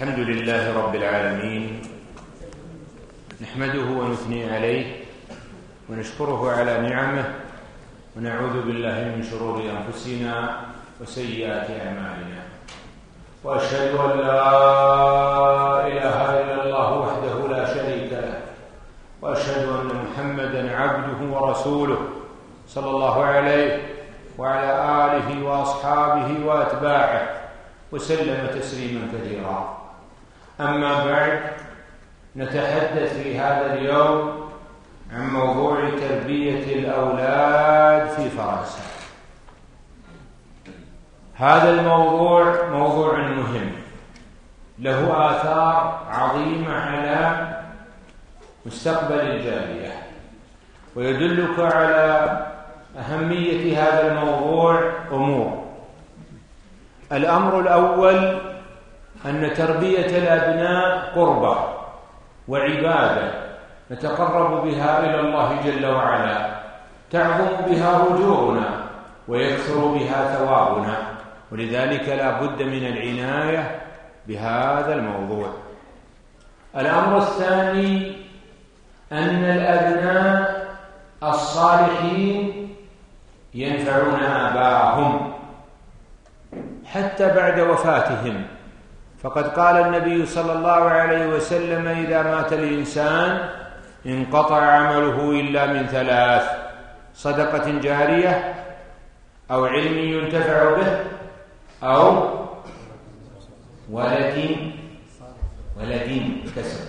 الحمد لله رب العالمين. نحمده ونثني عليه ونشكره على نعمه ونعوذ بالله من شرور أنفسنا وسيئات أعمالنا. وأشهد أن لا إله إلا الله وحده لا شريك له. وأشهد أن محمدا عبده ورسوله صلى الله عليه وعلى آله وأصحابه وأتباعه وسلم تسليما كثيرا. أما بعد نتحدث في هذا اليوم عن موضوع تربية الأولاد في فرنسا. هذا الموضوع موضوع مهم. له آثار عظيمة على مستقبل الجالية. ويدلك على أهمية هذا الموضوع أمور. الأمر الأول أن تربية الأبناء قربة وعبادة نتقرب بها إلى الله جل وعلا تعظم بها رجوعنا ويكثر بها ثوابنا ولذلك لا بد من العناية بهذا الموضوع. الأمر الثاني أن الأبناء الصالحين ينفعون آباءهم حتى بعد وفاتهم. فقد قال النبي صلى الله عليه وسلم إذا مات الإنسان انقطع عمله إلا من ثلاث صدقة جارية أو علم ينتفع به أو ولد ولد كسر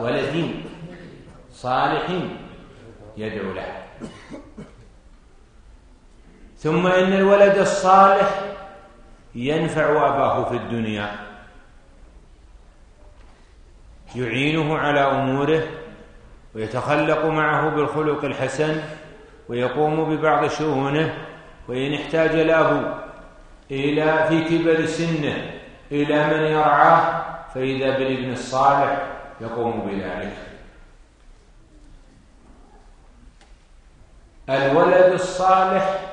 ولد صالح يدعو له. ثم إن الولد الصالح ينفع أباه في الدنيا. يعينه على أموره ويتخلق معه بالخلق الحسن ويقوم ببعض شؤونه وإن احتاج الأب إلى في كبر سنه إلى من يرعاه فإذا بالابن الصالح يقوم بذلك. الولد الصالح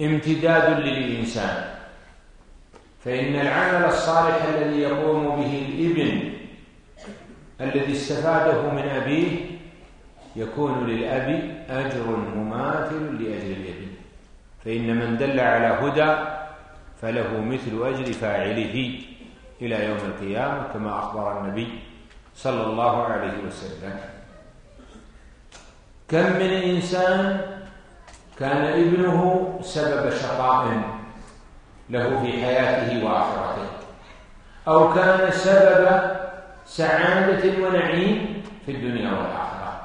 امتداد للإنسان. فإن العمل الصالح الذي يقوم به الإبن الذي استفاده من أبيه يكون للأب أجر مماثل لأجر الإبن. فإن من دل على هدى فله مثل أجر فاعله إلى يوم القيامة كما أخبر النبي صلى الله عليه وسلم. كم من إنسان كان ابنه سبب شقاء له في حياته وآخرته. أو كان سبب سعادة ونعيم في الدنيا والآخرة.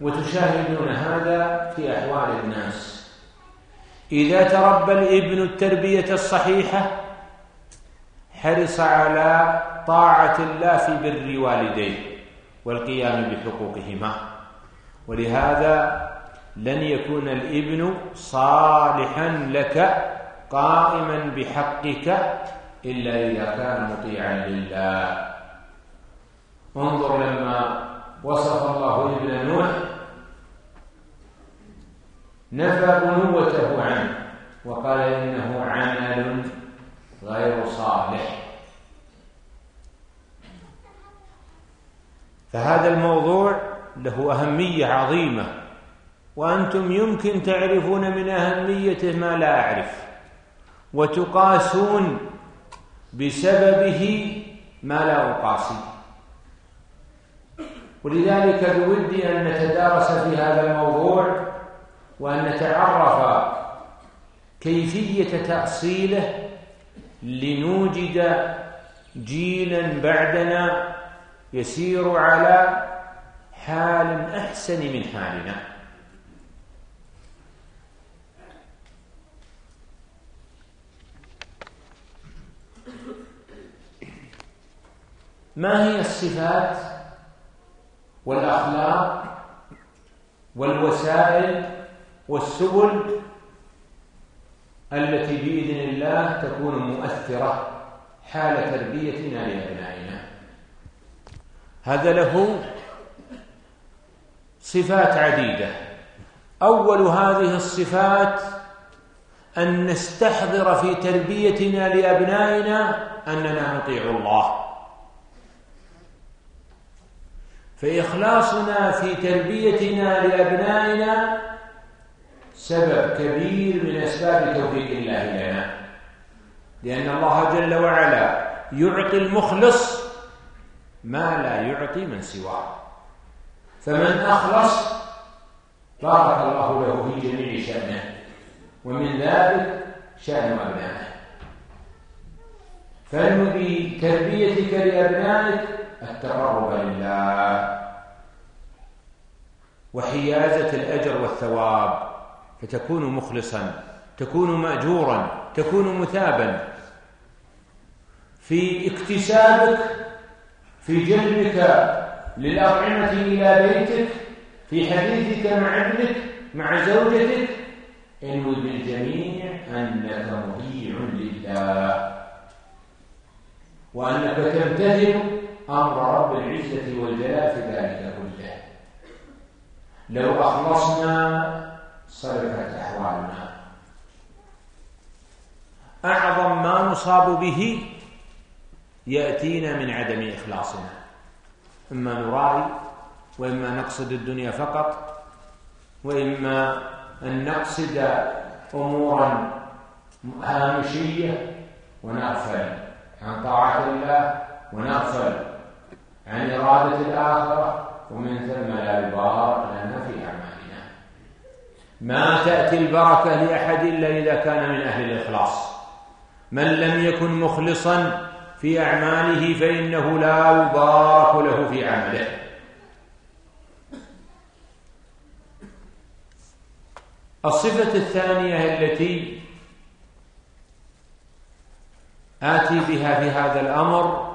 وتشاهدون هذا في أحوال الناس. إذا تربى الابن التربية الصحيحة حرص على طاعة الله في بر والديه والقيام بحقوقهما. ولهذا لن يكون الإبن صالحا لك قائما بحقك إلا إذا كان مطيعا لله. انظر لما وصف الله ابن نوح. نفى بنوته عنه وقال إنه عمل غير صالح. فهذا الموضوع له أهمية عظيمة. وأنتم يمكن تعرفون من أهميته ما لا أعرف وتقاسون بسببه ما لا أقاسي. ولذلك بودي أن نتدارس في هذا الموضوع وأن نتعرف كيفية تأصيله لنوجد جيلا بعدنا يسير على حال أحسن من حالنا. ما هي الصفات والأخلاق والوسائل والسبل التي بإذن الله تكون مؤثرة حال تربيتنا لأبنائنا؟ هذا له صفات عديدة. أول هذه الصفات أن نستحضر في تربيتنا لأبنائنا أننا نطيع الله. فإخلاصنا في تربيتنا لأبنائنا سبب كبير من أسباب توفيق الله لنا. لأن الله جل وعلا يعطي المخلص ما لا يعطي من سواه. فمن أخلص بارك الله له في جميع شأنه ومن ذلك شأن أبنائه. فانو بتربيتك لأبنائك التقرب لله. وحيازة الأجر والثواب فتكون مخلصا تكون مأجورا تكون مثابا. في اكتسابك في جلبك للأطعمة إلى بيتك في حديثك مع ابنك مع زوجتك انوي بالجميع أنك مطيع لله. وأنك تمتثل أمر رب العزة والجلال في ذلك كله. لو أخلصنا صرفت أحوالنا. أعظم ما نصاب به يأتينا من عدم إخلاصنا. إما نرائي وإما نقصد الدنيا فقط وإما أن نقصد أمورا هامشية ونغفل عن طاعة الله ونغفل عن إرادة الآخرة. ومن ثم لا يبارك لنا في أعمالنا ما تأتي البركة لأحد إلا إذا كان من أهل الإخلاص. من لم يكن مخلصا في أعماله فإنه لا يبارك له في عمله. الصفة الثانية التي آتي بها في هذا الأمر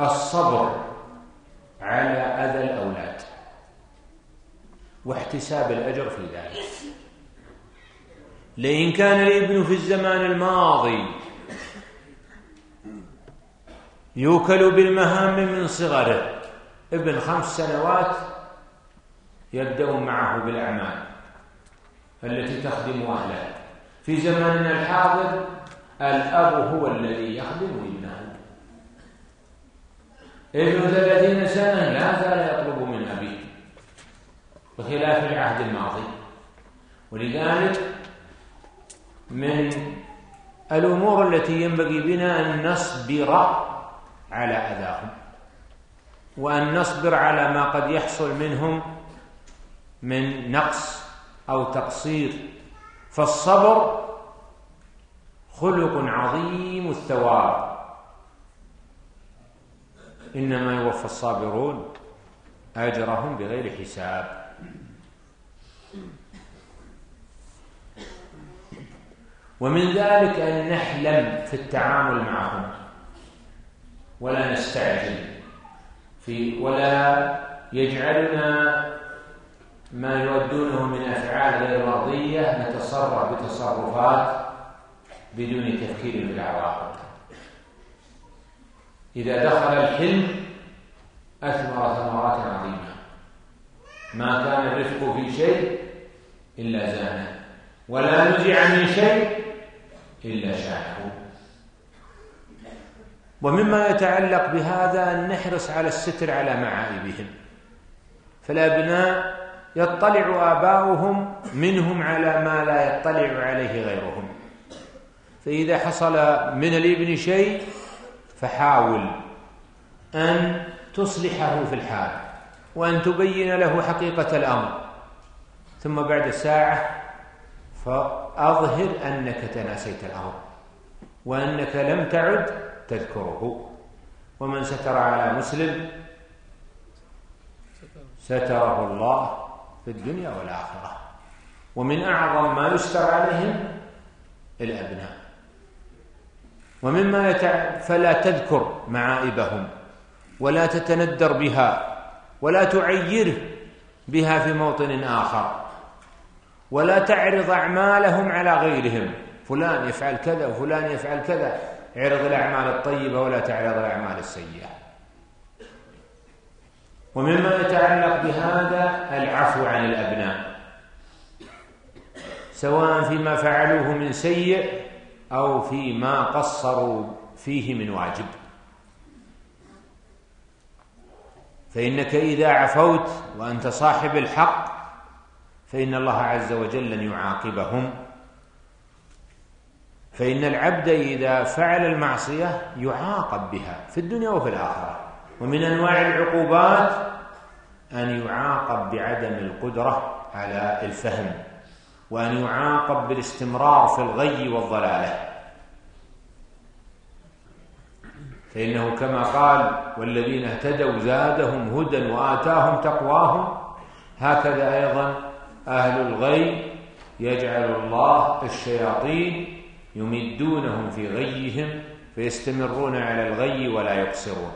الصبر على أذى الأولاد واحتساب الأجر في ذلك. لئن كان الابن في الزمان الماضي يوكل بالمهام من صغره ابن خمس سنوات يبدأ معه بالأعمال التي تخدم أهله. في زماننا الحاضر الأب هو الذي يخدم ابنه. ابن ثلاثين سنة لا زال يطلب من أبيه بخلاف العهد الماضي. ولذلك من الأمور التي ينبغي بنا أن نصبر على أذاهم وأن نصبر على ما قد يحصل منهم من نقص أو تقصير. فالصبر خلق عظيم الثواب. إنما يوفى الصابرون أجرهم بغير حساب. ومن ذلك أن نحلم في التعامل معهم ولا نستعجل في ولا يجعلنا ما يودونه من أفعال غير مرضية نتصرف بتصرفات بدون تفكير في العواقب إذا دخل الحلم أثمر ثمرات عظيمة. ما كان الرفق في شيء إلا زانه ولا نزع من شيء إلا شاحه. ومما يتعلق بهذا أن نحرص على الستر على معائبهم فالأبناء يطلع آباؤهم منهم على ما لا يطلع عليه غيرهم. فإذا حصل من الإبن شيء فحاول أن تصلحه في الحال وأن تبين له حقيقة الأمر. ثم بعد ساعة فأظهر أنك تناسيت الأمر وأنك لم تعد تذكره. ومن ستر على مسلم ستره الله في الدنيا والآخرة. ومن أعظم ما يستر عليهم الأبناء. ومما يتع... فلا تذكر معائبهم ولا تتندر بها ولا تعيره بها في موطن آخر ولا تعرض أعمالهم على غيرهم. فلان يفعل كذا وفلان يفعل كذا. اعرض الأعمال الطيبة ولا تعرض الأعمال السيئة. ومما يتعلق بهذا العفو عن الأبناء سواء فيما فعلوه من سيء أو فيما قصروا فيه من واجب. فإنك إذا عفوت وأنت صاحب الحق فإن الله عز وجل لن يعاقبهم. فإن العبد إذا فعل المعصية يعاقب بها في الدنيا وفي الآخرة. ومن أنواع العقوبات أن يعاقب بعدم القدرة على الفهم. وأن يعاقب بالاستمرار في الغي والضلالة. فإنه كما قال والذين اهتدوا زادهم هدى وآتاهم تقواهم. هكذا أيضا أهل الغي يجعل الله الشياطين يمدونهم في غيهم فيستمرون على الغي ولا يقصرون.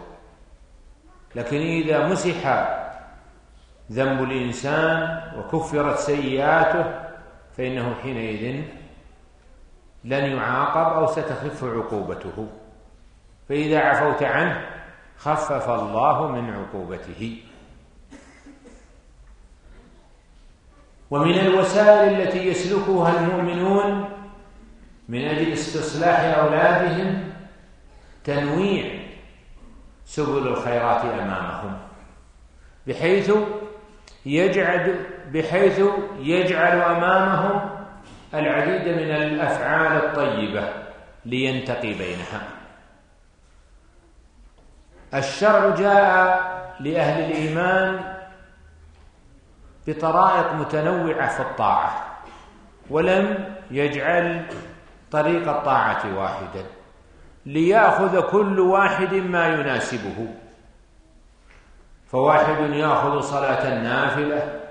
لكن إذا مسح ذنب الإنسان وكفرت سيئاته فإنه حينئذ لن يعاقب أو ستخف عقوبته. فإذا عفوت عنه خفف الله من عقوبته. ومن الوسائل التي يسلكها المؤمنون من أجل استصلاح أولادهم تنويع سبل الخيرات أمامهم. بحيث يجعل بحيث يجعل أمامهم العديد من الأفعال الطيبة لينتقي بينها. الشرع جاء لأهل الإيمان بطرائق متنوعة في الطاعة ولم يجعل طريق الطاعة واحدا ليأخذ كل واحد ما يناسبه. فواحد يأخذ صلاة النافله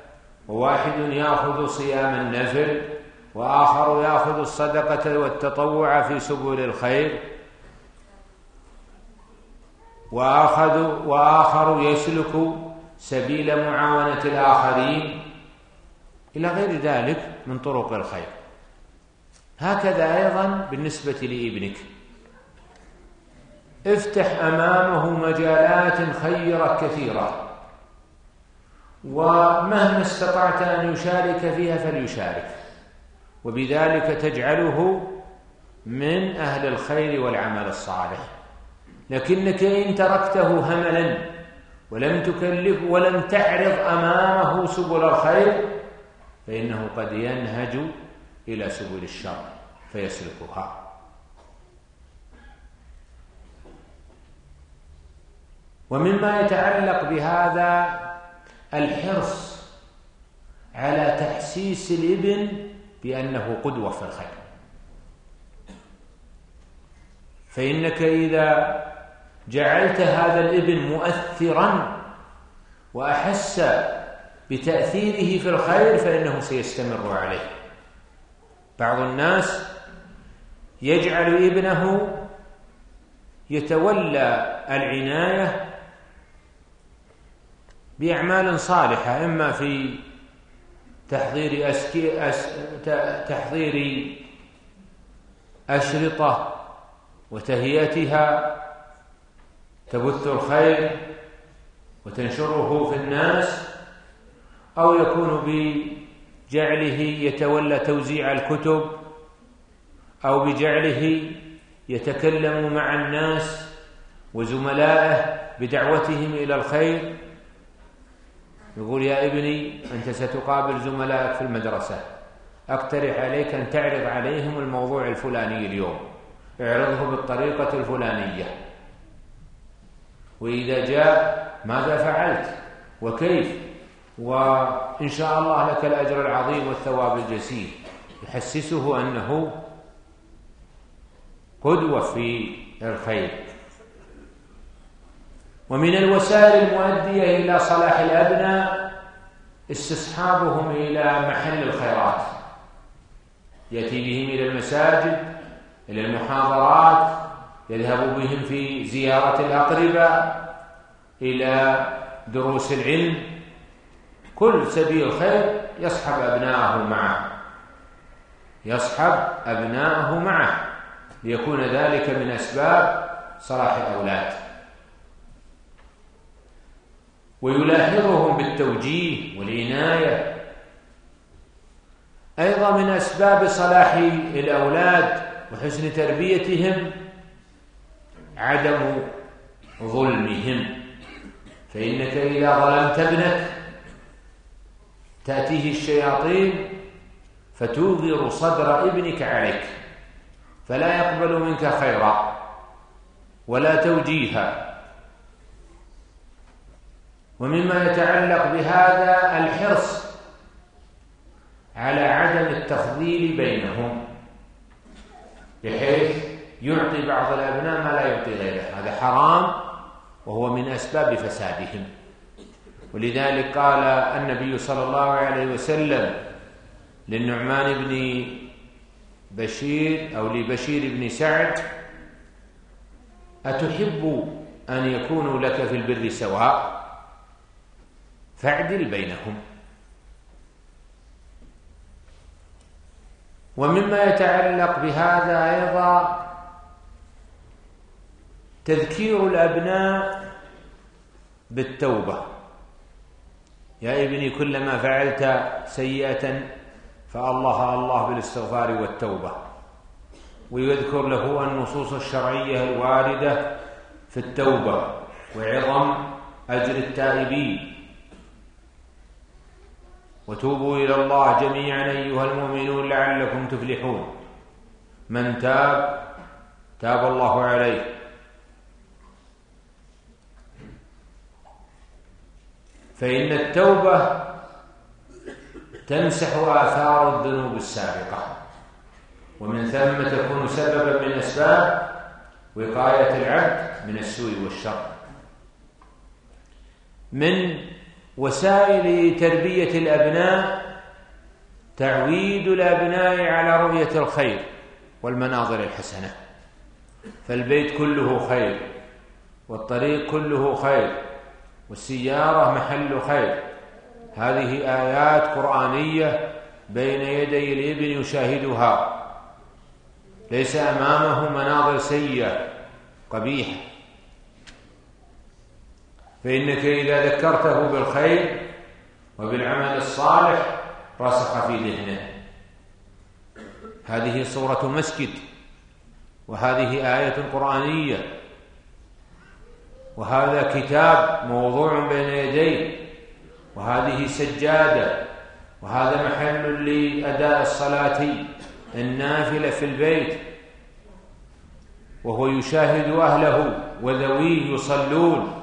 وواحد ياخذ صيام النفل وآخر ياخذ الصدقة والتطوع في سبل الخير. واخذ وآخر يسلك سبيل معاونة الآخرين إلى غير ذلك من طرق الخير. هكذا أيضا بالنسبة لابنك. افتح أمامه مجالات خيره كثيره ومهما استطعت أن يشارك فيها فليشارك. وبذلك تجعله من أهل الخير والعمل الصالح. لكنك إن تركته هملا ولم تكلف ولم تعرض أمامه سبل الخير فإنه قد ينهج إلى سبل الشر فيسلكها. ومما يتعلق بهذا الحرص على تحسيس الإبن بأنه قدوة في الخير. فإنك إذا جعلت هذا الإبن مؤثرا وأحس بتأثيره في الخير فإنه سيستمر عليه. بعض الناس يجعل ابنه يتولى العناية بأعمال صالحة إما في تحضير أسكي أس تحضير أشرطة وتهيئتها تبث الخير وتنشره في الناس أو يكون بجعله يتولى توزيع الكتب أو بجعله يتكلم مع الناس وزملائه بدعوتهم إلى الخير. يقول يا ابني أنت ستقابل زملائك في المدرسة. أقترح عليك أن تعرض عليهم الموضوع الفلاني اليوم. اعرضه بالطريقة الفلانية. وإذا جاء ماذا فعلت؟ وكيف؟ وإن شاء الله لك الأجر العظيم والثواب الجسيم. يحسسه أنه قدوة في الخير. ومن الوسائل المؤدية إلى صلاح الأبناء استصحابهم إلى محل الخيرات. يأتي بهم إلى المساجد إلى المحاضرات يذهب بهم في زيارة الأقربة إلى دروس العلم. كل سبيل خير يصحب أبناءه معه. يصحب أبناءه معه. ليكون ذلك من أسباب صلاح الأولاد. ويلاحظهم بالتوجيه والعناية. أيضا من أسباب صلاح الأولاد وحسن تربيتهم عدم ظلمهم. فإنك إذا ظلمت ابنك تأتيه الشياطين فتوغر صدر ابنك عليك فلا يقبل منك خيرا ولا توجيها. ومما يتعلق بهذا الحرص على عدم التفضيل بينهم بحيث يعطي بعض الأبناء ما لا يعطي غيره. هذا حرام وهو من أسباب فسادهم. ولذلك قال النبي صلى الله عليه وسلم للنعمان بن بشير أو لبشير بن سعد أتحب أن يكونوا لك في البر سواء؟ فاعدل بينهم. ومما يتعلق بهذا أيضا تذكير الأبناء بالتوبة. يا ابني كلما فعلت سيئة فالله الله بالاستغفار والتوبة. ويذكر له النصوص الشرعية الواردة في التوبة وعظم أجر التائبين. وتوبوا إلى الله جميعا أيها المؤمنون لعلكم تفلحون. من تاب تاب الله عليه. فإن التوبة تمسح آثار الذنوب السابقة. ومن ثم تكون سببا من أسباب وقاية العبد من السوء والشر. من وسائل تربية الأبناء تعويد الأبناء على رؤية الخير والمناظر الحسنة. فالبيت كله خير والطريق كله خير والسيارة محل خير. هذه آيات قرآنية بين يدي الابن يشاهدها. ليس أمامه مناظر سيئة قبيحة. فإنك إذا ذكرته بالخير وبالعمل الصالح رسخ في ذهنه. هذه صورة مسجد وهذه آية قرآنية وهذا كتاب موضوع بين يديه وهذه سجادة وهذا محل لأداء الصلاة النافلة في البيت. وهو يشاهد أهله وذويه يصلون.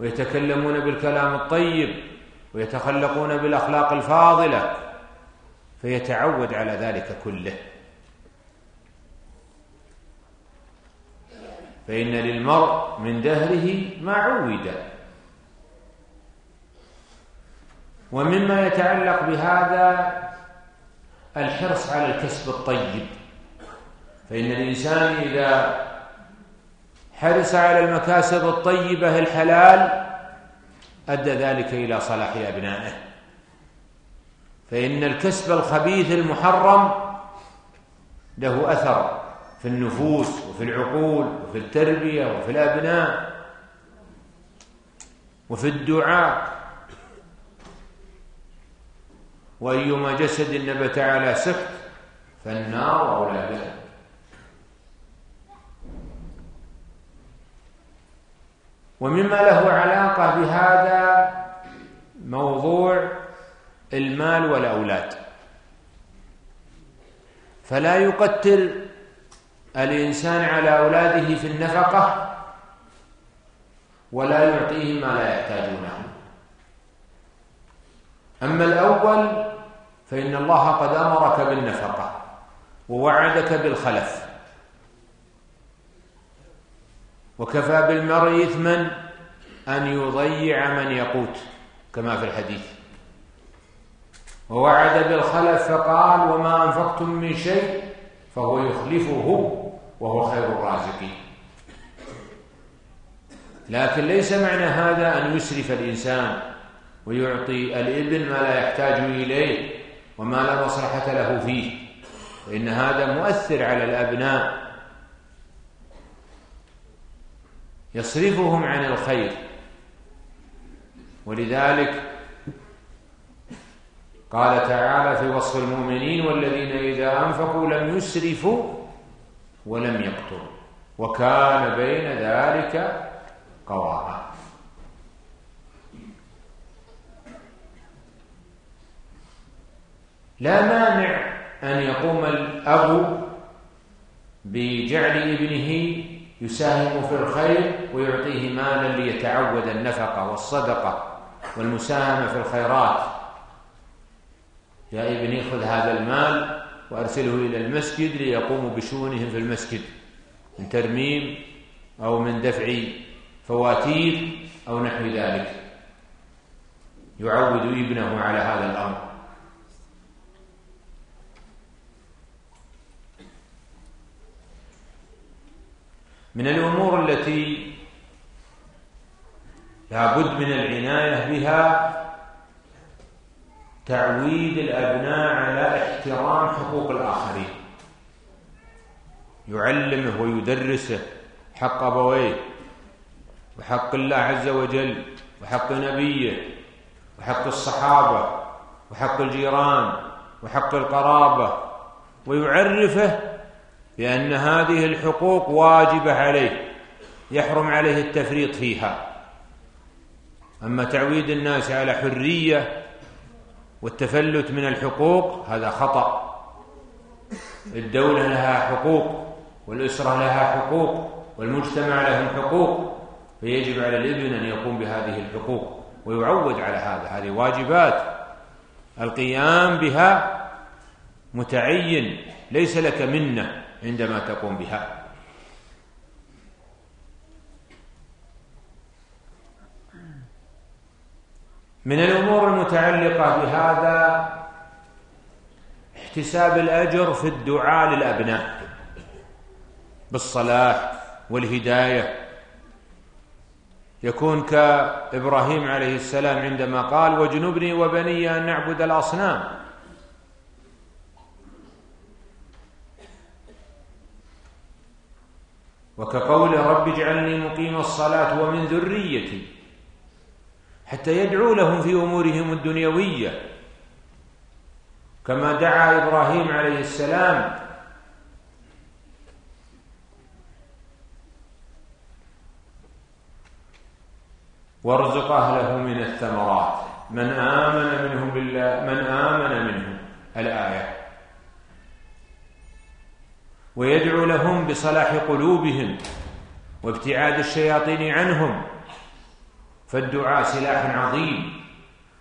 ويتكلمون بالكلام الطيب ويتخلقون بالأخلاق الفاضلة فيتعود على ذلك كله. فإن للمرء من دهره ما عود. ومما يتعلق بهذا الحرص على الكسب الطيب. فإن الإنسان إذا حرص على المكاسب الطيبة الحلال أدى ذلك إلى صلاح أبنائه. فإن الكسب الخبيث المحرم له أثر في النفوس وفي العقول وفي التربية وفي الأبناء وفي الدعاء. وأيما جسد نبت على سكت فالنار أولى به ومما له علاقة بهذا موضوع المال والأولاد. فلا يقتل الإنسان على أولاده في النفقة ولا يعطيهم ما لا يحتاجونه. أما الأول فإن الله قد أمرك بالنفقة ووعدك بالخلف. وكفى بالمرء إثما أن يضيع من يقوت كما في الحديث. ووعد بالخلف فقال وما أنفقتم من شيء فهو يخلفه وهو خير الرازقين. لكن ليس معنى هذا أن يسرف الإنسان ويعطي الابن ما لا يحتاج إليه وما لا مصلحة له فيه فإن هذا مؤثر على الأبناء. يصرفهم عن الخير. ولذلك قال تعالى في وصف المؤمنين والذين إذا أنفقوا لم يسرفوا ولم يقتروا. وكان بين ذلك قواما لا مانع أن يقوم الأب بجعل ابنه يساهم في الخير ويعطيه مالا ليتعود النفقة والصدقة والمساهمة في الخيرات. يا ابني خذ هذا المال وأرسله إلى المسجد ليقوموا بشؤونهم في المسجد من ترميم أو من دفع فواتير أو نحو ذلك. يعود ابنه على هذا الأمر. من الأمور التي لا بد من العناية بها تعويد الأبناء على احترام حقوق الآخرين. يعلمه ويدرسه حق أبويه وحق الله عز وجل وحق نبيه وحق الصحابة وحق الجيران وحق القرابة ويعرفه بأن هذه الحقوق واجبة عليه يحرم عليه التفريط فيها. أما تعويد الناس على حرية والتفلت من الحقوق هذا خطأ. الدولة لها حقوق والأسرة لها حقوق والمجتمع لهم حقوق. فيجب على الإبن أن يقوم بهذه الحقوق ويعود على هذا. هذه واجبات. القيام بها متعين ليس لك منة. عندما تقوم بها. من الأمور المتعلقة بهذا احتساب الأجر في الدعاء للأبناء بالصلاح والهداية. يكون كإبراهيم عليه السلام عندما قال واجنبني وبني أن نعبد الأصنام. وكقول رب اجعلني مقيم الصلاة ومن ذريتي حتى يدعو لهم في أمورهم الدنيوية. كما دعا إبراهيم عليه السلام وارزق أهله من الثمرات. من آمن منهم بالله من آمن منهم. الآية. ويدعو لهم بصلاح قلوبهم وابتعاد الشياطين عنهم فالدعاء سلاح عظيم.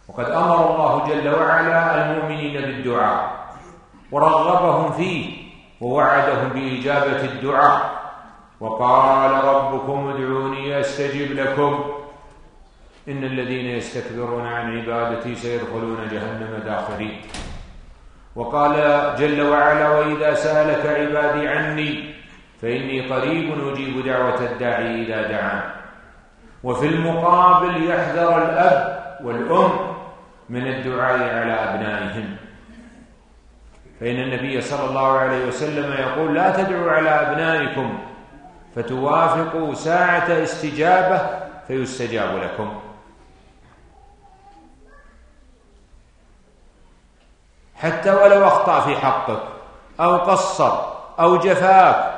وقد أمر الله جل وعلا المؤمنين بالدعاء ورغبهم فيه ووعدهم بإجابة الدعاء. وقال ربكم ادعوني أستجب لكم. إن الذين يستكبرون عن عبادتي سيدخلون جهنم داخرين. وقال جل وعلا وإذا سألك عبادي عني فإني قريب أجيب دعوة الداعي إذا دعان وفي المقابل يحذر الأب والأم من الدعاء على أبنائهم. فإن النبي صلى الله عليه وسلم يقول لا تدعوا على أبنائكم فتوافقوا ساعة استجابة فيستجاب لكم. حتى ولو أخطأ في حقك أو قصر أو جفاك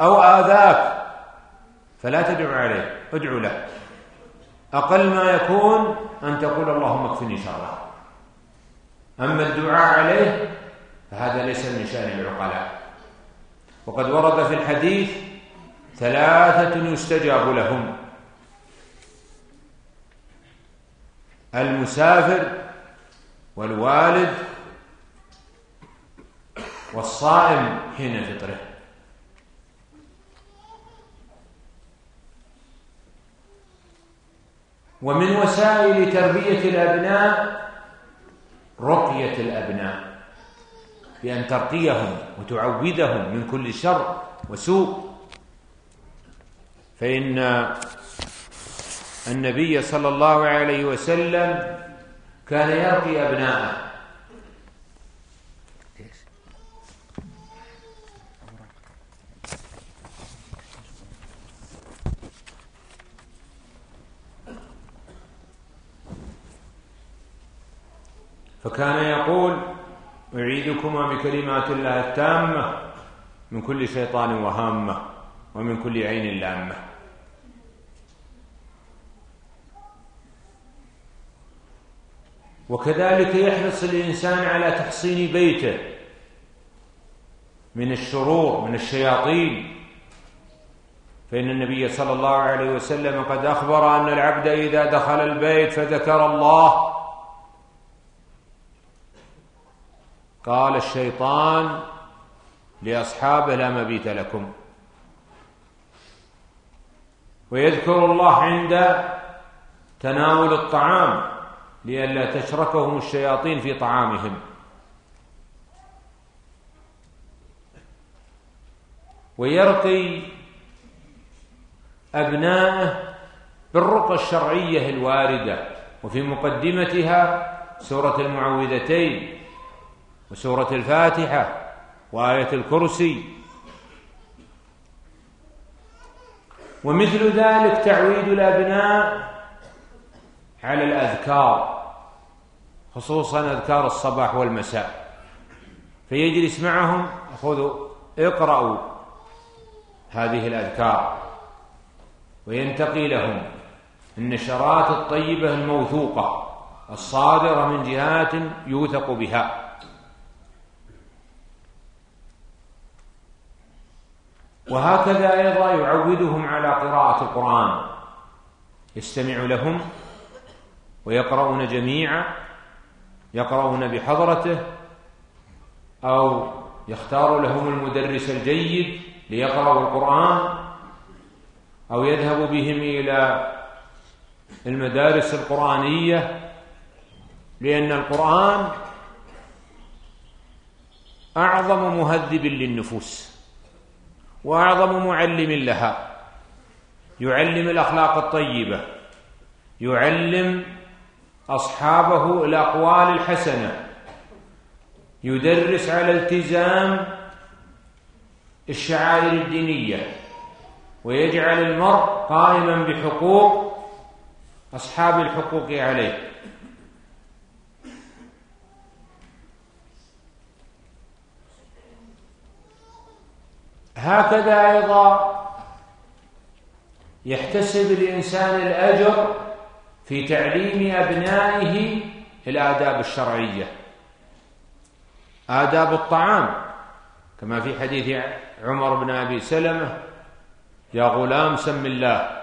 أو آذاك فلا تدعو عليه ادعو له. أقل ما يكون أن تقول اللهم اكفني شره. أما الدعاء عليه فهذا ليس من شأن العقلاء. وقد ورد في الحديث ثلاثة يستجاب لهم. المسافر والوالد والصائم حين فطره ومن وسائل تربية الأبناء رقية الأبناء بأن ترقيهم وتعودهم من كل شر وسوء. فإن النبي صلى الله عليه وسلم كان يرقي أبناءه. فكان يقول أعيدكما بكلمات الله التامة من كل شيطان وهامة ومن كل عين لامة. وكذلك يحرص الإنسان على تحصين بيته من الشرور من الشياطين. فإن النبي صلى الله عليه وسلم قد أخبر أن العبد إذا دخل البيت فذكر الله. قال الشيطان لأصحابه لا مبيت لكم. ويذكر الله عند تناول الطعام. لئلا تشركهم الشياطين في طعامهم. ويرقي أبناءه بالرقى الشرعية الواردة وفي مقدمتها سورة المعوذتين وسورة الفاتحة وآية الكرسي. ومثل ذلك تعويد الأبناء على الأذكار. خصوصا أذكار الصباح والمساء. فيجلس معهم خذوا اقرأوا هذه الأذكار. وينتقي لهم النشرات الطيبة الموثوقة الصادرة من جهات يوثق بها. وهكذا أيضا يعودهم على قراءة القرآن. يستمع لهم ويقرؤون جميعا يقرؤون بحضرته أو يختار لهم المدرس الجيد ليقرأوا القرآن أو يذهب بهم إلى المدارس القرآنية لأن القرآن أعظم مهذب للنفوس وأعظم معلم لها. يعلم الأخلاق الطيبة يعلم أصحابه الأقوال الحسنة. يدرس على التزام الشعائر الدينية ويجعل المرء قائما بحقوق أصحاب الحقوق عليه. هكذا أيضا يحتسب الإنسان الأجر في تعليم أبنائه الآداب الشرعية. آداب الطعام كما في حديث عمر بن أبي سلمة يا غلام سم الله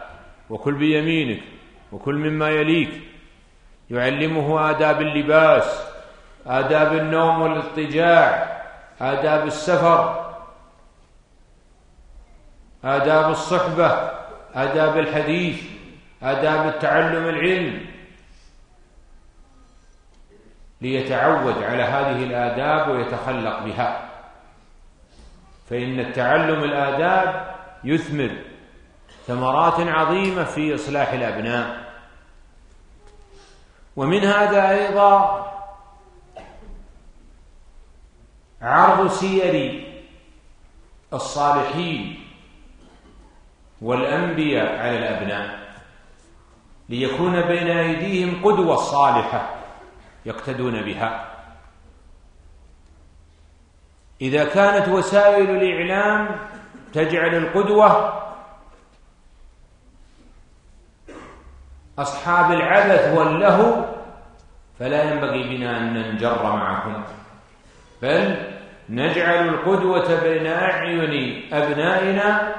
وكل بيمينك وكل مما يليك. يعلمه آداب اللباس آداب النوم والاضطجاع آداب السفر آداب الصحبة آداب الحديث. آداب التعلم العلم. ليتعود على هذه الآداب ويتخلق بها. فإن التعلم الآداب يثمر ثمرات عظيمة في إصلاح الأبناء. ومن هذا أيضا عرض سير الصالحين والأنبياء على الأبناء. ليكون بين أيديهم قدوة صالحة يقتدون بها. إذا كانت وسائل الإعلام تجعل القدوة أصحاب العبث واللهو فلا ينبغي بنا أن ننجر معهم بل نجعل القدوة بين أعين أبنائنا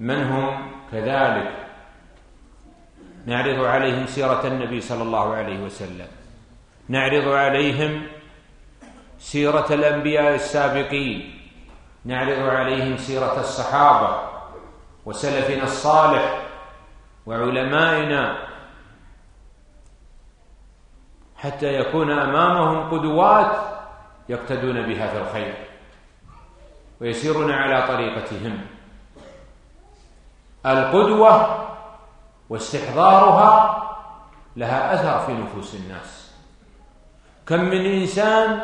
من هم كذلك؟ نعرض عليهم سيرة النبي صلى الله عليه وسلم. نعرض عليهم سيرة الأنبياء السابقين. نعرض عليهم سيرة الصحابة وسلفنا الصالح وعلمائنا حتى يكون أمامهم قدوات يقتدون بها في الخير ويسيرون على طريقتهم. القدوة واستحضارها لها أثر في نفوس الناس. كم من إنسان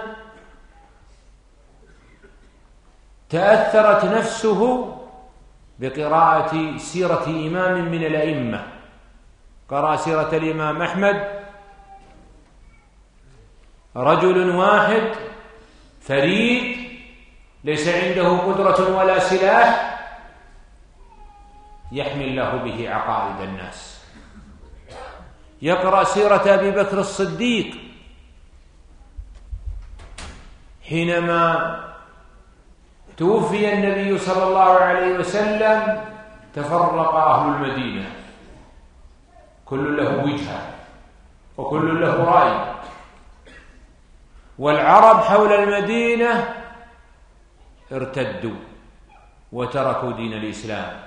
تأثرت نفسه بقراءة سيرة إمام من الأئمة. قرأ سيرة الإمام أحمد. رجل واحد فريد ليس عنده قدرة ولا سلاح يحمي الله به عقائد الناس. يقرأ سيرة أبي بكر الصديق. حينما توفي النبي صلى الله عليه وسلم تفرق أهل المدينة. كل له وجهة وكل له رأي. والعرب حول المدينة ارتدوا وتركوا دين الإسلام.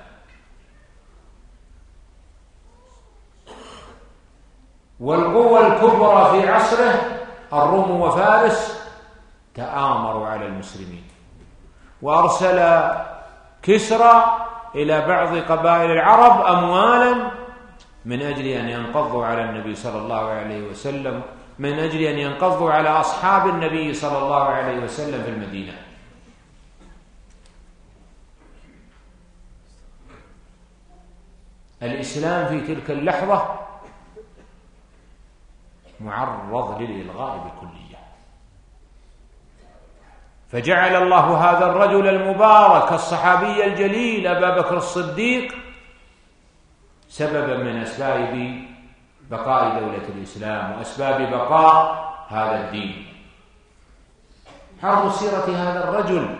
والقوى الكبرى في عصره الروم وفارس تآمروا على المسلمين. وأرسل كسرى إلى بعض قبائل العرب أموالا من أجل أن ينقضوا على النبي صلى الله عليه وسلم من أجل أن ينقضوا على أصحاب النبي صلى الله عليه وسلم في المدينة. الإسلام في تلك اللحظة معرض للإلغاء بكلية فجعل الله هذا الرجل المبارك الصحابي الجليل أبا بكر الصديق سببا من أسباب بقاء دولة الإسلام وأسباب بقاء هذا الدين. حرب سيرة هذا الرجل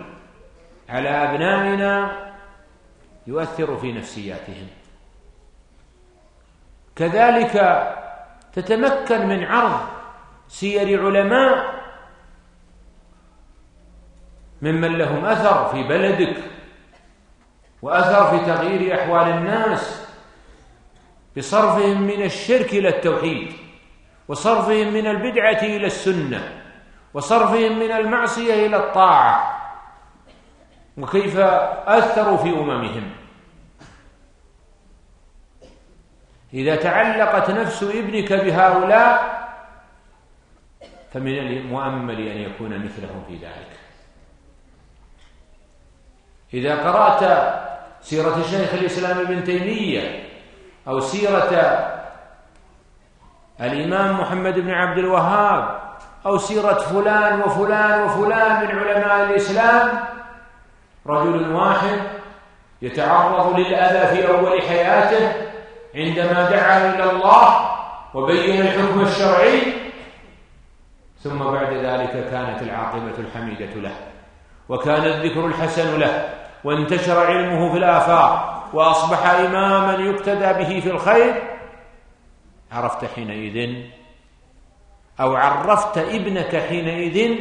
على أبنائنا يؤثر في نفسياتهم. كذلك تتمكن من عرض سير علماء ممن لهم أثر في بلدك وأثر في تغيير أحوال الناس بصرفهم من الشرك إلى التوحيد وصرفهم من البدعة إلى السنة وصرفهم من المعصية إلى الطاعة وكيف أثروا في أممهم. إذا تعلقت نفس ابنك بهؤلاء فمن المؤمل أن يكون مثلهم في ذلك. إذا قرأت سيرة شيخ الإسلام ابن تيمية أو سيرة الإمام محمد بن عبد الوهاب أو سيرة فلان وفلان وفلان من علماء الإسلام رجل واحد يتعرض للأذى في أول حياته عندما دعا إلى الله وبين الحكم الشرعي ثم بعد ذلك كانت العاقبة الحميدة له وكان الذكر الحسن له وانتشر علمه في الآفاق وأصبح إماما يقتدى به في الخير. عرفت حينئذ أو عرفت ابنك حينئذ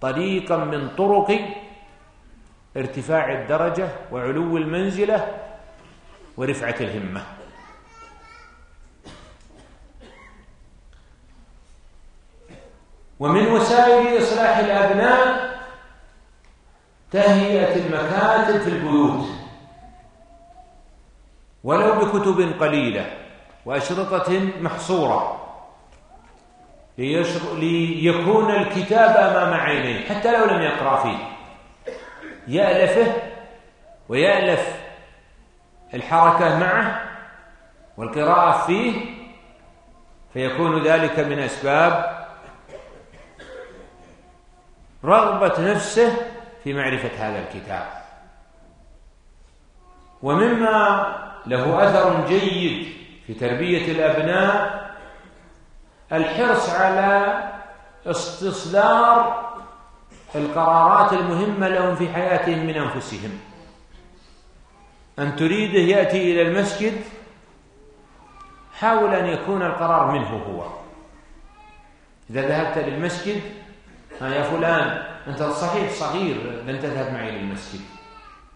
طريقا من طرق ارتفاع الدرجة وعلو المنزلة ورفعة الهمة. ومن وسائل إصلاح الأبناء تهيئة المكاتب في البيوت. ولو بكتب قليلة وأشرطة محصورة ليكون الكتاب أمام عينيه حتى لو لم يقرأ فيه. يألفه ويألف الحركة معه والقراءة فيه فيكون ذلك من أسباب رغبة نفسه في معرفة هذا الكتاب. ومما له أثر جيد في تربية الأبناء الحرص على استصدار القرارات المهمة لهم في حياتهم من أنفسهم. أن تريده يأتي إلى المسجد حاول أن يكون القرار منه هو. إذا ذهبت للمسجد يا فلان أنت صحيح صغير لن تذهب معي للمسجد.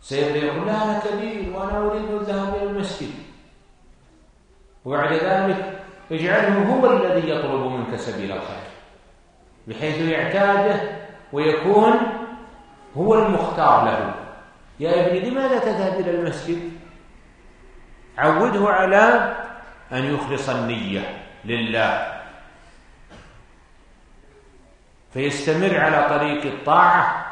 سيبدأ يقول لا أنا كبير وأنا أريد الذهاب إلى المسجد. وبعد ذلك اجعله هو الذي يطلب منك سبيل الخير بحيث يعتاده ويكون هو المختار له. يا ابني لماذا تذهب إلى المسجد؟ عوده على أن يخلص النية لله. فيستمر على طريق الطاعة.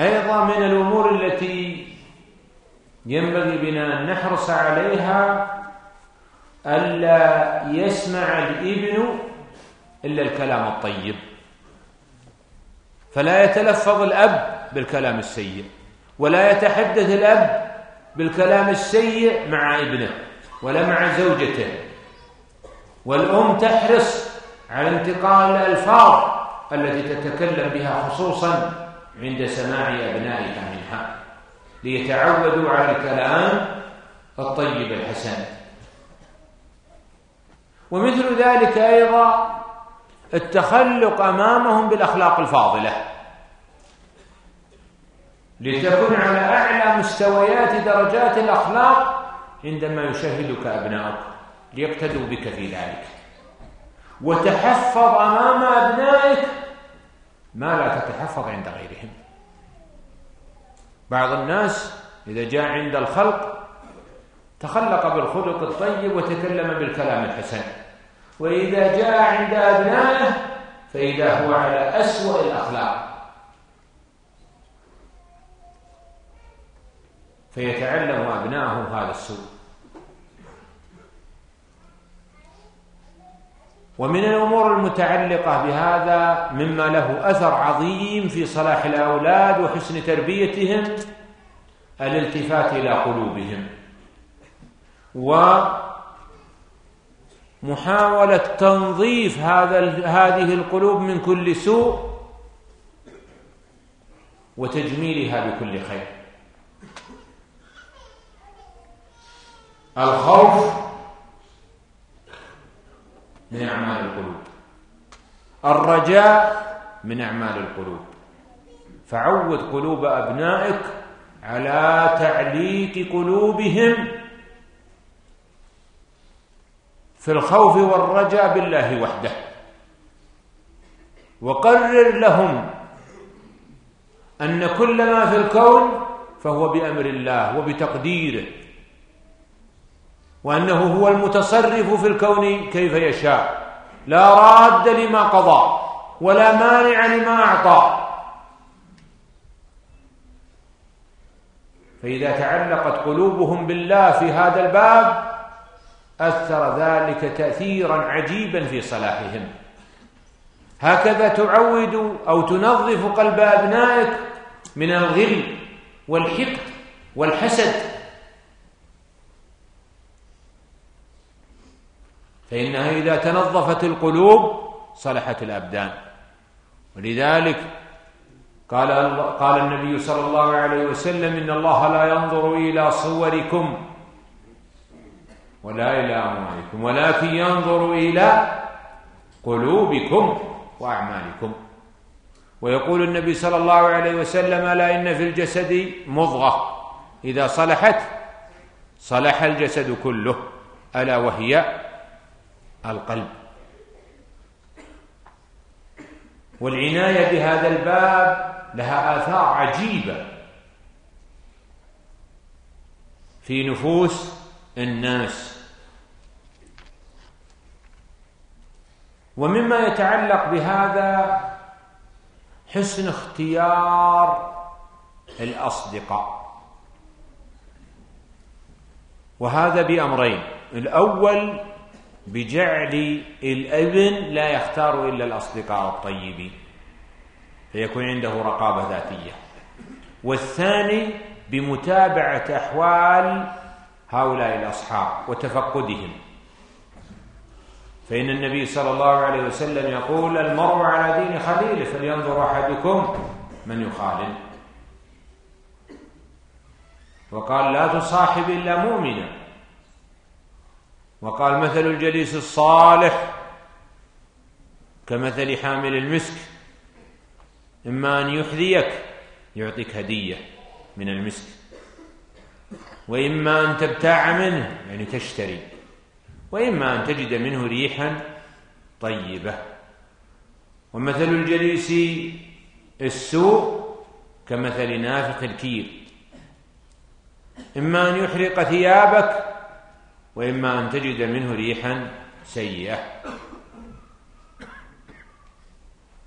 أيضا من الأمور التي ينبغي بنا أن نحرص عليها ألا يسمع الإبن إلا الكلام الطيب. فلا يتلفظ الأب بالكلام السيء ولا يتحدث الأب بالكلام السيء مع ابنه ولا مع زوجته. والأم تحرص على انتقال الألفاظ التي تتكلم بها خصوصا عند سماع أبنائها منها ليتعودوا على الكلام الطيب الحسن. ومثل ذلك أيضا التخلق أمامهم بالأخلاق الفاضلة. لتكون على أعلى مستويات درجات الأخلاق عندما يشاهدك أبنائك ليقتدوا بك في ذلك. وتحفظ أمام أبنائك ما لا تتحفظ عند غيرهم. بعض الناس إذا جاء عند الخلق تخلق بالخلق الطيب وتكلم بالكلام الحسن. وإذا جاء عند أبنائه فإذا هو على أسوأ الأخلاق. فيتعلم أبناؤه هذا السوء. ومن الأمور المتعلقة بهذا مما له أثر عظيم في صلاح الأولاد وحسن تربيتهم الالتفات إلى قلوبهم ومحاولة تنظيف هذا هذه القلوب من كل سوء وتجميلها بكل خير. الخوف من أعمال القلوب. الرجاء من أعمال القلوب. فعود قلوب أبنائك على تعليق قلوبهم في الخوف والرجاء بالله وحده. وقرر لهم أن كل ما في الكون فهو بأمر الله وبتقديره. وأنه هو المتصرف في الكون كيف يشاء. لا راد لما قضى ولا مانع لما أعطى. فإذا تعلقت قلوبهم بالله في هذا الباب أثر ذلك تأثيرا عجيبا في صلاحهم. هكذا تعود أو تنظف قلب أبنائك من الغل والحقد والحسد فإنها إذا تنظفت القلوب صلحت الأبدان. ولذلك قال قال النبي صلى الله عليه وسلم إن الله لا ينظر إلى صوركم ولا إلى أموالكم ولكن ينظر إلى قلوبكم وأعمالكم. ويقول النبي صلى الله عليه وسلم ألا إن في الجسد مضغة إذا صلحت صلح الجسد كله ألا وهي القلب. والعناية بهذا الباب لها آثار عجيبة في نفوس الناس. ومما يتعلق بهذا حسن اختيار الأصدقاء. وهذا بأمرين. الأول بجعل الابن لا يختار إلا الأصدقاء الطيبين فيكون عنده رقابة ذاتية. والثاني بمتابعة أحوال هؤلاء الأصحاب وتفقدهم. فإن النبي صلى الله عليه وسلم يقول المرء على دين خليله فلينظر أحدكم من يخالل. وقال لا تصاحب إلا مؤمنا. وقال مثل الجليس الصالح كمثل حامل المسك. إما أن يحذيك يعطيك هدية من المسك. وإما أن تبتاع منه يعني تشتري. وإما أن تجد منه ريحا طيبة. ومثل الجليس السوء كمثل نافخ الكير. إما أن يحرق ثيابك وإما أن تجد منه ريحا سيئة.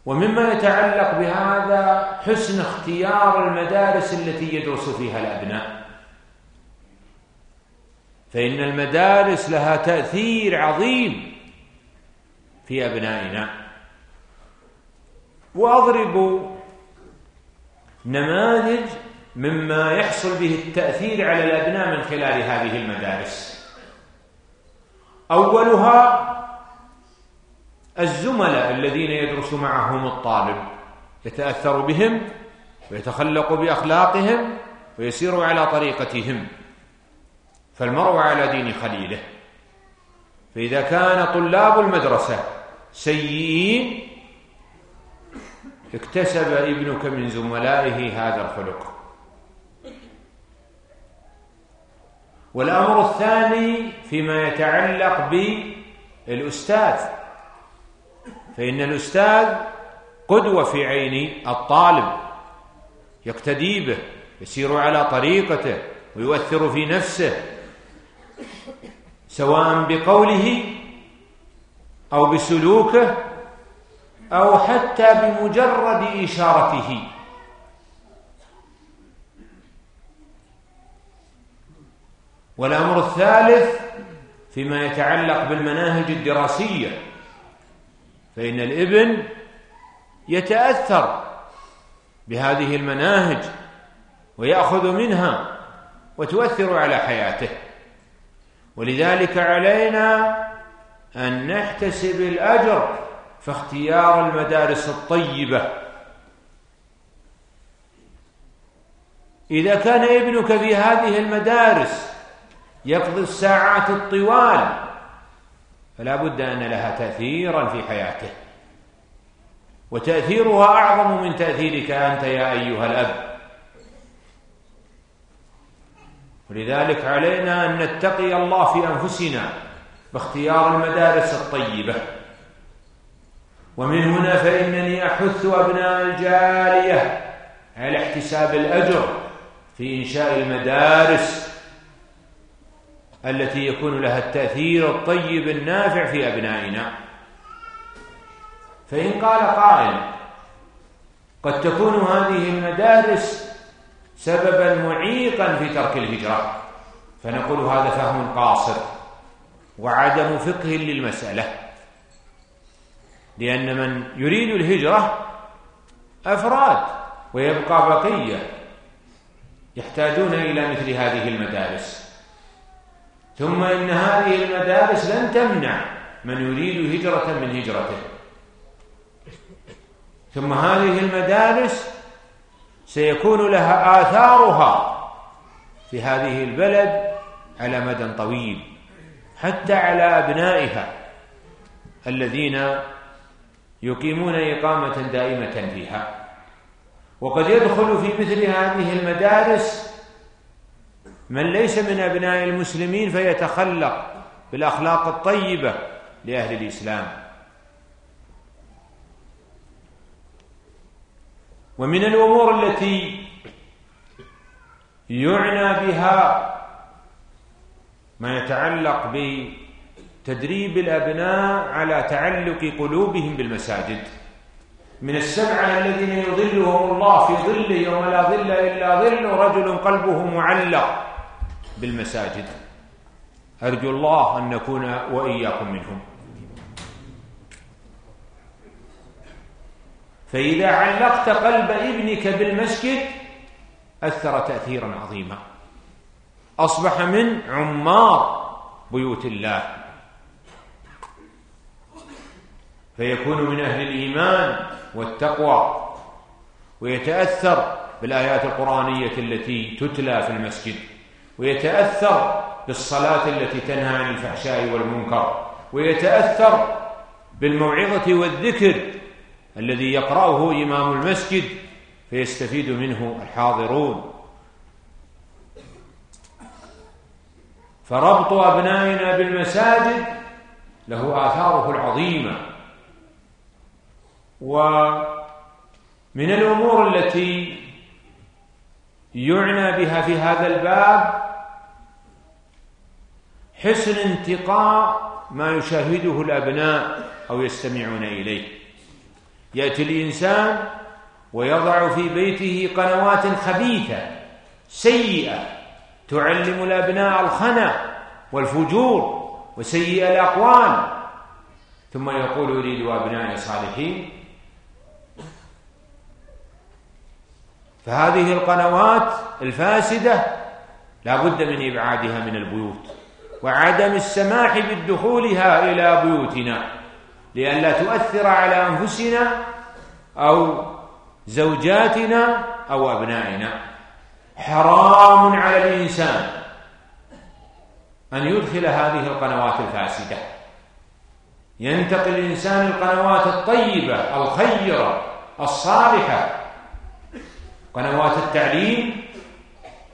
ومما يتعلق بهذا حسن اختيار المدارس التي يدرس فيها الأبناء. فإن المدارس لها تأثير عظيم في أبنائنا. وأضرب نماذج مما يحصل به التأثير على الأبناء من خلال هذه المدارس. أولها الزملاء الذين يدرس معهم الطالب يتأثر بهم ويتخلق بأخلاقهم ويسير على طريقتهم. فالمرء على دين خليله. فإذا كان طلاب المدرسة سيئين اكتسب ابنك من زملائه هذا الخلق. والأمر الثاني فيما يتعلق بالأستاذ. فإن الأستاذ قدوة في عين الطالب يقتدي به يسير على طريقته ويؤثر في نفسه سواء بقوله أو بسلوكه أو حتى بمجرد إشارته. والأمر الثالث فيما يتعلق بالمناهج الدراسية فإن الإبن يتأثر بهذه المناهج ويأخذ منها وتؤثر على حياته. ولذلك علينا أن نحتسب الأجر فاختيار المدارس الطيبة. إذا كان ابنك في هذه المدارس يقضي الساعات الطوال فلا بد أن لها تأثيرا في حياته. وتأثيرها أعظم من تأثيرك أنت يا أيها الأب. ولذلك علينا أن نتقي الله في أنفسنا باختيار المدارس الطيبة. ومن هنا فإنني أحث أبناء الجالية على احتساب الأجر في إنشاء المدارس التي يكون لها التأثير الطيب النافع في أبنائنا. فإن قال قائل قد تكون هذه المدارس سببا معيقا في ترك الهجرة. فنقول هذا فهم قاصر وعدم فقه للمسألة. لأن من يريد الهجرة أفراد ويبقى بقية يحتاجون إلى مثل هذه المدارس. ثم إن هذه المدارس لن تمنع من يريد هجرة من هجرته. ثم هذه المدارس سيكون لها آثارها في هذه البلد على مدى طويل حتى على أبنائها الذين يقيمون إقامة دائمة فيها. وقد يدخل في مثل هذه المدارس من ليس من أبناء المسلمين فيتخلق بالأخلاق الطيبة لأهل الإسلام. ومن الأمور التي يعنى بها ما يتعلق بتدريب الأبناء على تعلق قلوبهم بالمساجد. من السبعة الذين يظلهم الله في ظله يوم لا ظل إلا ظل رجل قلبه معلق. بالمساجد. أرجو الله أن نكون وإياكم منهم. فإذا علقت قلب ابنك بالمسجد أثر تأثيرا عظيما. أصبح من عمار بيوت الله. فيكون من أهل الإيمان والتقوى. ويتأثر بالآيات القرآنية التي تتلى في المسجد. ويتأثر بالصلاة التي تنهى عن الفحشاء والمنكر ويتأثر بالموعظة والذكر الذي يقرأه إمام المسجد فيستفيد منه الحاضرون. فربط أبنائنا بالمساجد له آثاره العظيمة. ومن الأمور التي يعنى بها في هذا الباب حسن انتقاء ما يشاهده الأبناء أو يستمعون إليه. يأتي الإنسان ويضع في بيته قنوات خبيثة سيئة تعلم الأبناء الخنا والفجور وسيء الأقوال. ثم يقول أريد أبناء صالحين. فهذه القنوات الفاسدة لا بد من إبعادها من البيوت. وعدم السماح بالدخولها إلى بيوتنا لئلا تؤثر على أنفسنا أو زوجاتنا أو أبنائنا. حرام على الإنسان أن يدخل هذه القنوات الفاسدة. ينتقل الإنسان القنوات الطيبة الخيرة الصالحة. قنوات التعليم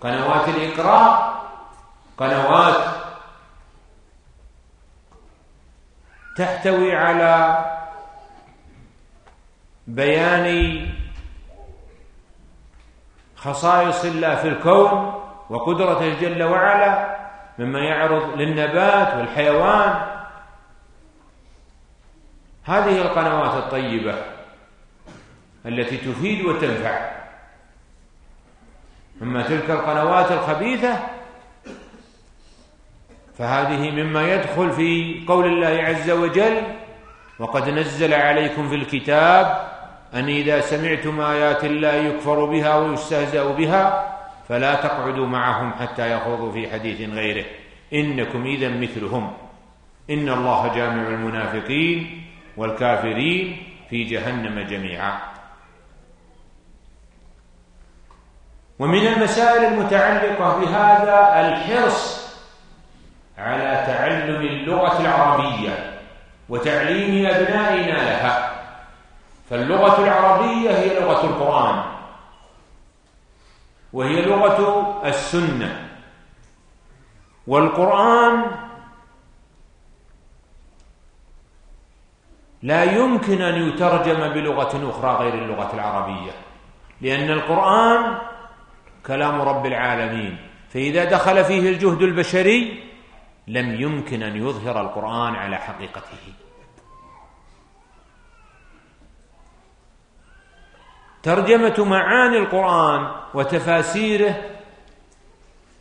قنوات الإقراء قنوات تحتوي على بيان خصائص الله في الكون وقدرته جل وعلا مما يعرض للنبات والحيوان. هذه القنوات الطيبة التي تفيد وتنفع. أما تلك القنوات الخبيثة فهذه مما يدخل في قول الله عز وجل وقد نزل عليكم في الكتاب أن إذا سمعتم آيات الله يكفر بها ويستهزأ بها فلا تقعدوا معهم حتى يخوضوا في حديث غيره. إنكم إذا مثلهم. إن الله جامع المنافقين والكافرين في جهنم جميعا. ومن المسائل المتعلقة بهذا الحرص على تعلم اللغة العربية وتعليم أبنائنا لها. فاللغة العربية هي لغة القرآن وهي لغة السنة. والقرآن لا يمكن أن يترجم بلغة أخرى غير اللغة العربية لأن القرآن كلام رب العالمين. فإذا دخل فيه الجهد البشري لم يمكن أن يظهر القرآن على حقيقته. ترجمة معاني القرآن وتفاسيره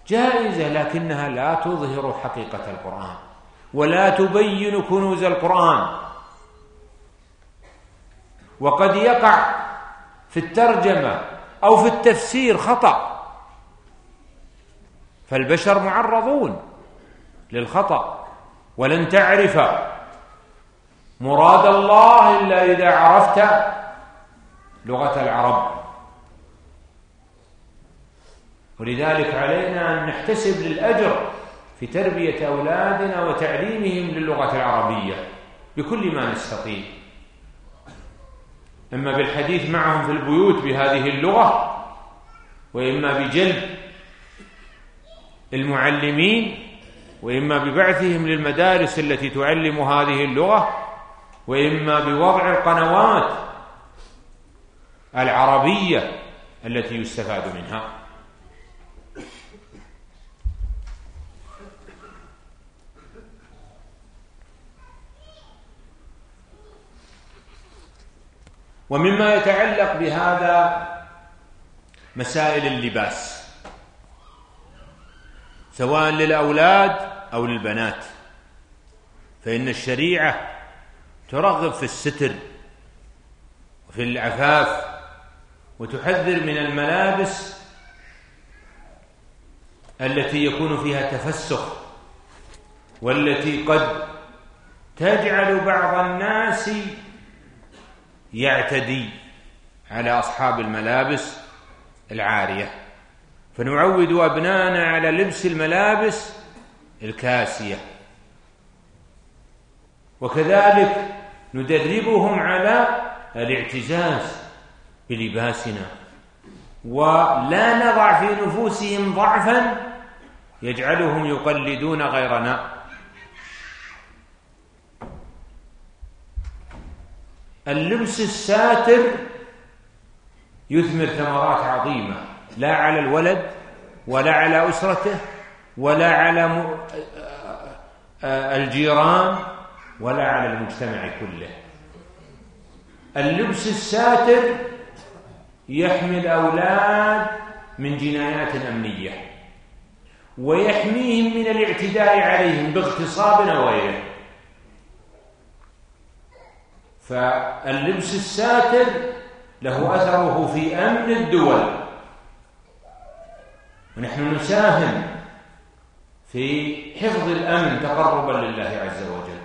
جائزة لكنها لا تظهر حقيقة القرآن ولا تبين كنوز القرآن. وقد يقع في الترجمة أو في التفسير خطأ. فالبشر معرضون. للخطأ. ولن تعرف. مراد الله إلا إذا عرفت لغة العرب. ولذلك علينا أن نحتسب للأجر في تربية أولادنا وتعليمهم للغة العربية بكل ما نستطيع. إما بالحديث معهم في البيوت بهذه اللغة وإما بجلب المعلمين وإما ببعثهم للمدارس التي تعلم هذه اللغة وإما بوضع القنوات العربية التي يستفاد منها. ومما يتعلق بهذا مسائل اللباس. سواء للأولاد أو للبنات. فإن الشريعة ترغب في الستر وفي العفاف وتحذر من الملابس التي يكون فيها تفسخ والتي قد تجعل بعض الناس يعتدي على أصحاب الملابس العارية. فنعود أبناءنا على لبس الملابس الكاسية. وكذلك ندربهم على الاعتزاز بلباسنا. ولا نضع في نفوسهم ضعفا يجعلهم يقلدون غيرنا. اللبس الساتر يثمر ثمرات عظيمة. لا على الولد ولا على أسرته ولا على الجيران ولا على المجتمع كله. اللبس الساتر يحمي الأولاد من جنايات أمنية ويحميهم من الاعتداء عليهم باغتصاب أو غيره فاللبس الساتر له أثره في أمن الدول. ونحن نساهم في حفظ الأمن تقربا لله عز وجل.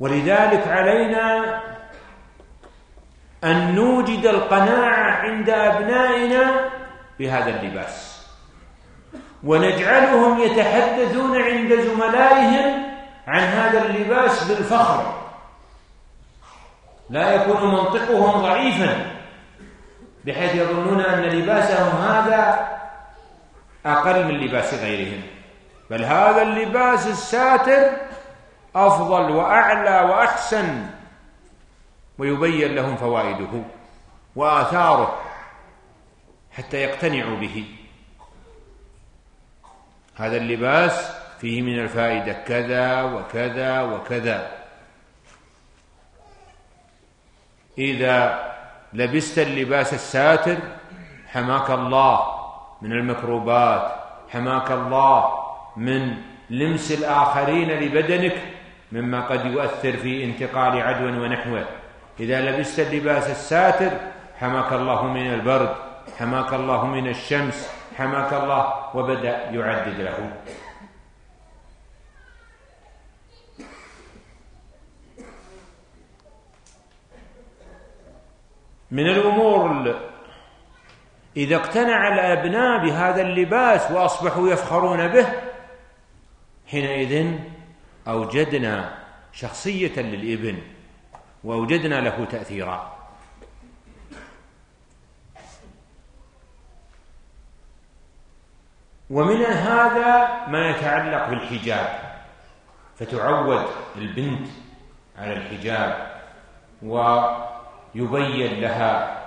ولذلك علينا أن نوجد القناعة عند أبنائنا بهذا اللباس. ونجعلهم يتحدثون عند زملائهم عن هذا اللباس بالفخر. لا يكون منطقهم ضعيفا. بحيث يظنون أن لباسهم هذا أقل من لباس غيرهم. بل هذا اللباس الساتر أفضل وأعلى وأحسن ويبين لهم فوائده وآثاره حتى يقتنعوا به. هذا اللباس فيه من الفائدة كذا وكذا وكذا. إذا لبست اللباس الساتر حماك الله من المكروبات حماك الله من لمس الآخرين لبدنك مما قد يؤثر في انتقال عدو ونحوه. إذا لبست اللباس الساتر حماك الله من البرد حماك الله من الشمس حماك الله وبدأ يعدد له. من الأمور إذا اقتنع الأبناء بهذا اللباس وأصبحوا يفخرون به حينئذ أوجدنا شخصية للإبن وأوجدنا له تأثيرا. ومن هذا ما يتعلق بالحجاب فتعود البنت على الحجاب ويبين لها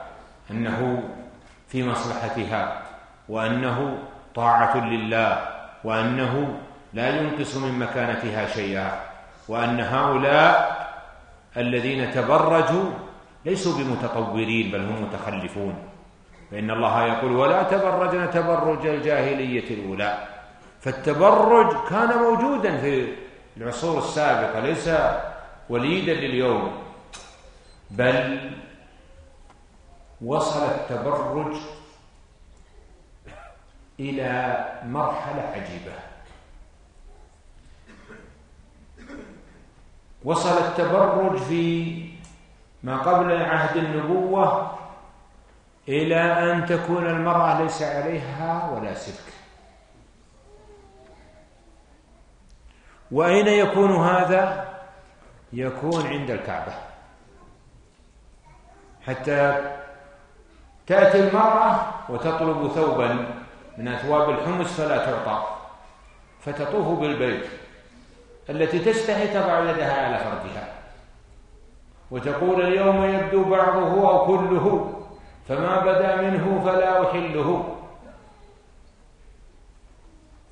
أنه في مصلحتها وأنه طاعة لله وأنه لا ينقص من مكانتها شيئا وأن هؤلاء الذين تبرجوا ليسوا بمتطورين بل هم متخلفون. فإن الله يقول ولا تبرجن تبرج الجاهلية الأولى فالتبرج كان موجودا في العصور السابقة ليس وليدا لليوم. بل وصل التبرج إلى مرحلة عجيبة. وصل التبرج في ما قبل عهد النبوة إلى أن تكون المرأة ليس عليها ولا سلك وأين يكون هذا؟ يكون عند الكعبة. حتى تأتي المرأة وتطلب ثوبا من أثواب الحمص فلا تعطى فتطوف بالبيت التي تستحي تضع يدها على فرجها. وتقول اليوم يبدو بعضه أو كله فما بدا منه فلا أحله.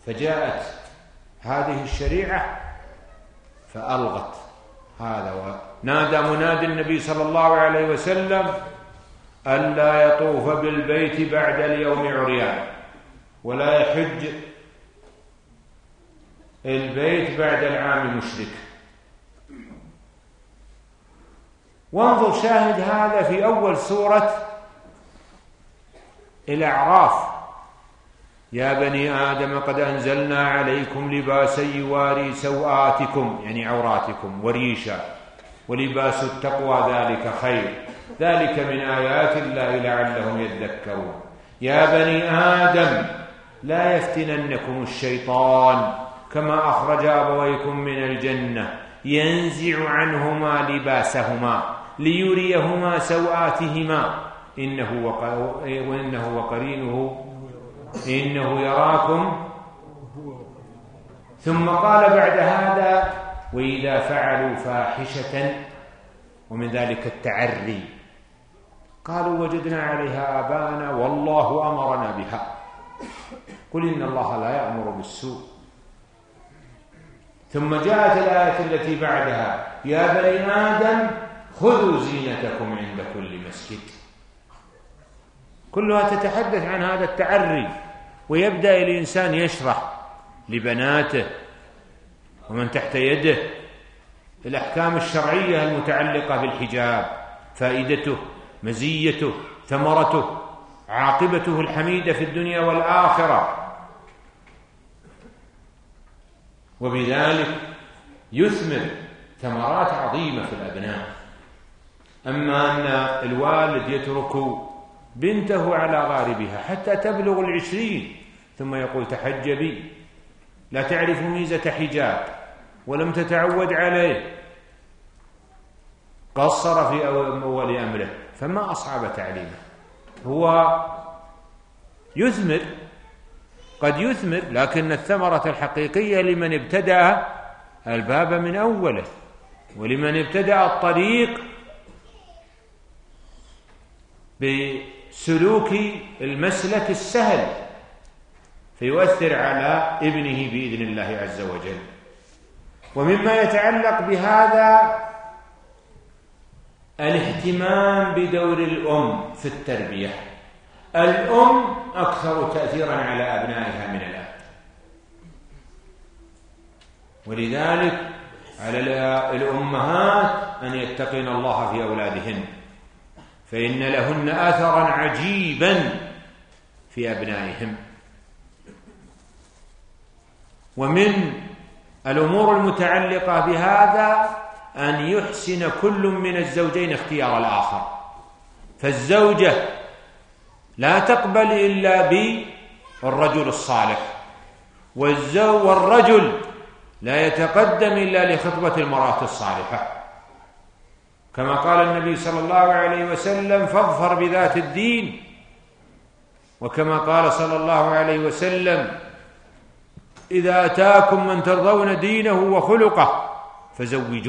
فجاءت هذه الشريعة فألغت. هذا ونادى منادي النبي صلى الله عليه وسلم ألا يطوف بالبيت بعد اليوم عريان ولا يحج البيت بعد العام مشرك. وانظر شاهد هذا في أول سورة الأعراف. يا بني آدم قد أنزلنا عليكم لباسا يواري سوآتكم يعني عوراتكم وريشا ولباس التقوى ذلك خير. ذلك من آيات الله لعلهم يذكرون. يا بني آدم لا يفتننكم الشيطان كما أخرج أبويكم من الجنة ينزع عنهما لباسهما ليريهما سوآتهما. إنه وقرينه إنه يراكم. ثم قال بعد هذا وإذا فعلوا فاحشة ومن ذلك التعري. قالوا وجدنا عليها آباءنا والله أمرنا بها. قل إن الله لا يأمر بالسوء. ثم جاءت الآية التي بعدها يا بني آدم خذوا زينتكم عند كل مسجد. كلها تتحدث عن هذا التعري. ويبدأ الإنسان يشرح لبناته ومن تحت يده الأحكام الشرعية المتعلقة بالحجاب فائدته مزيته ثمرته عاقبته الحميدة في الدنيا والآخرة. وبذلك يثمر ثمرات عظيمة في الأبناء. أما أن الوالد يترك بنته على غاربها حتى تبلغ العشرين. ثم يقول تحجبي. لا تعرف ميزة حجاب ولم تتعود عليه. قصر في أول أمره. فما اصعب تعليمه؟ هو يثمر قد يثمر لكن الثمرة الحقيقية لمن ابتدأ الباب من أوله ولمن ابتدأ الطريق بسلوك المسلك السهل فيؤثر على ابنه بإذن الله عز وجل. ومما يتعلق بهذا الاهتمام بدور الأم في التربية. الأم أكثر تأثيرا على أبنائها من الأب. ولذلك على الأمهات أن يتقين الله في أولادهن. فإن لهن أثرا عجيبا في أبنائهم. ومن الأمور المتعلقة بهذا أن يحسن كل من الزوجين اختيار الآخر. فالزوجة لا تقبل إلا بالرجل الصالح والزو والرجل لا يتقدم إلا لخطبة المرأة الصالحة. كما قال النبي صلى الله عليه وسلم فاظفر بذات الدين. وكما قال صلى الله عليه وسلم إذا أتاكم من ترضون دينه وخلقه فزوجوه.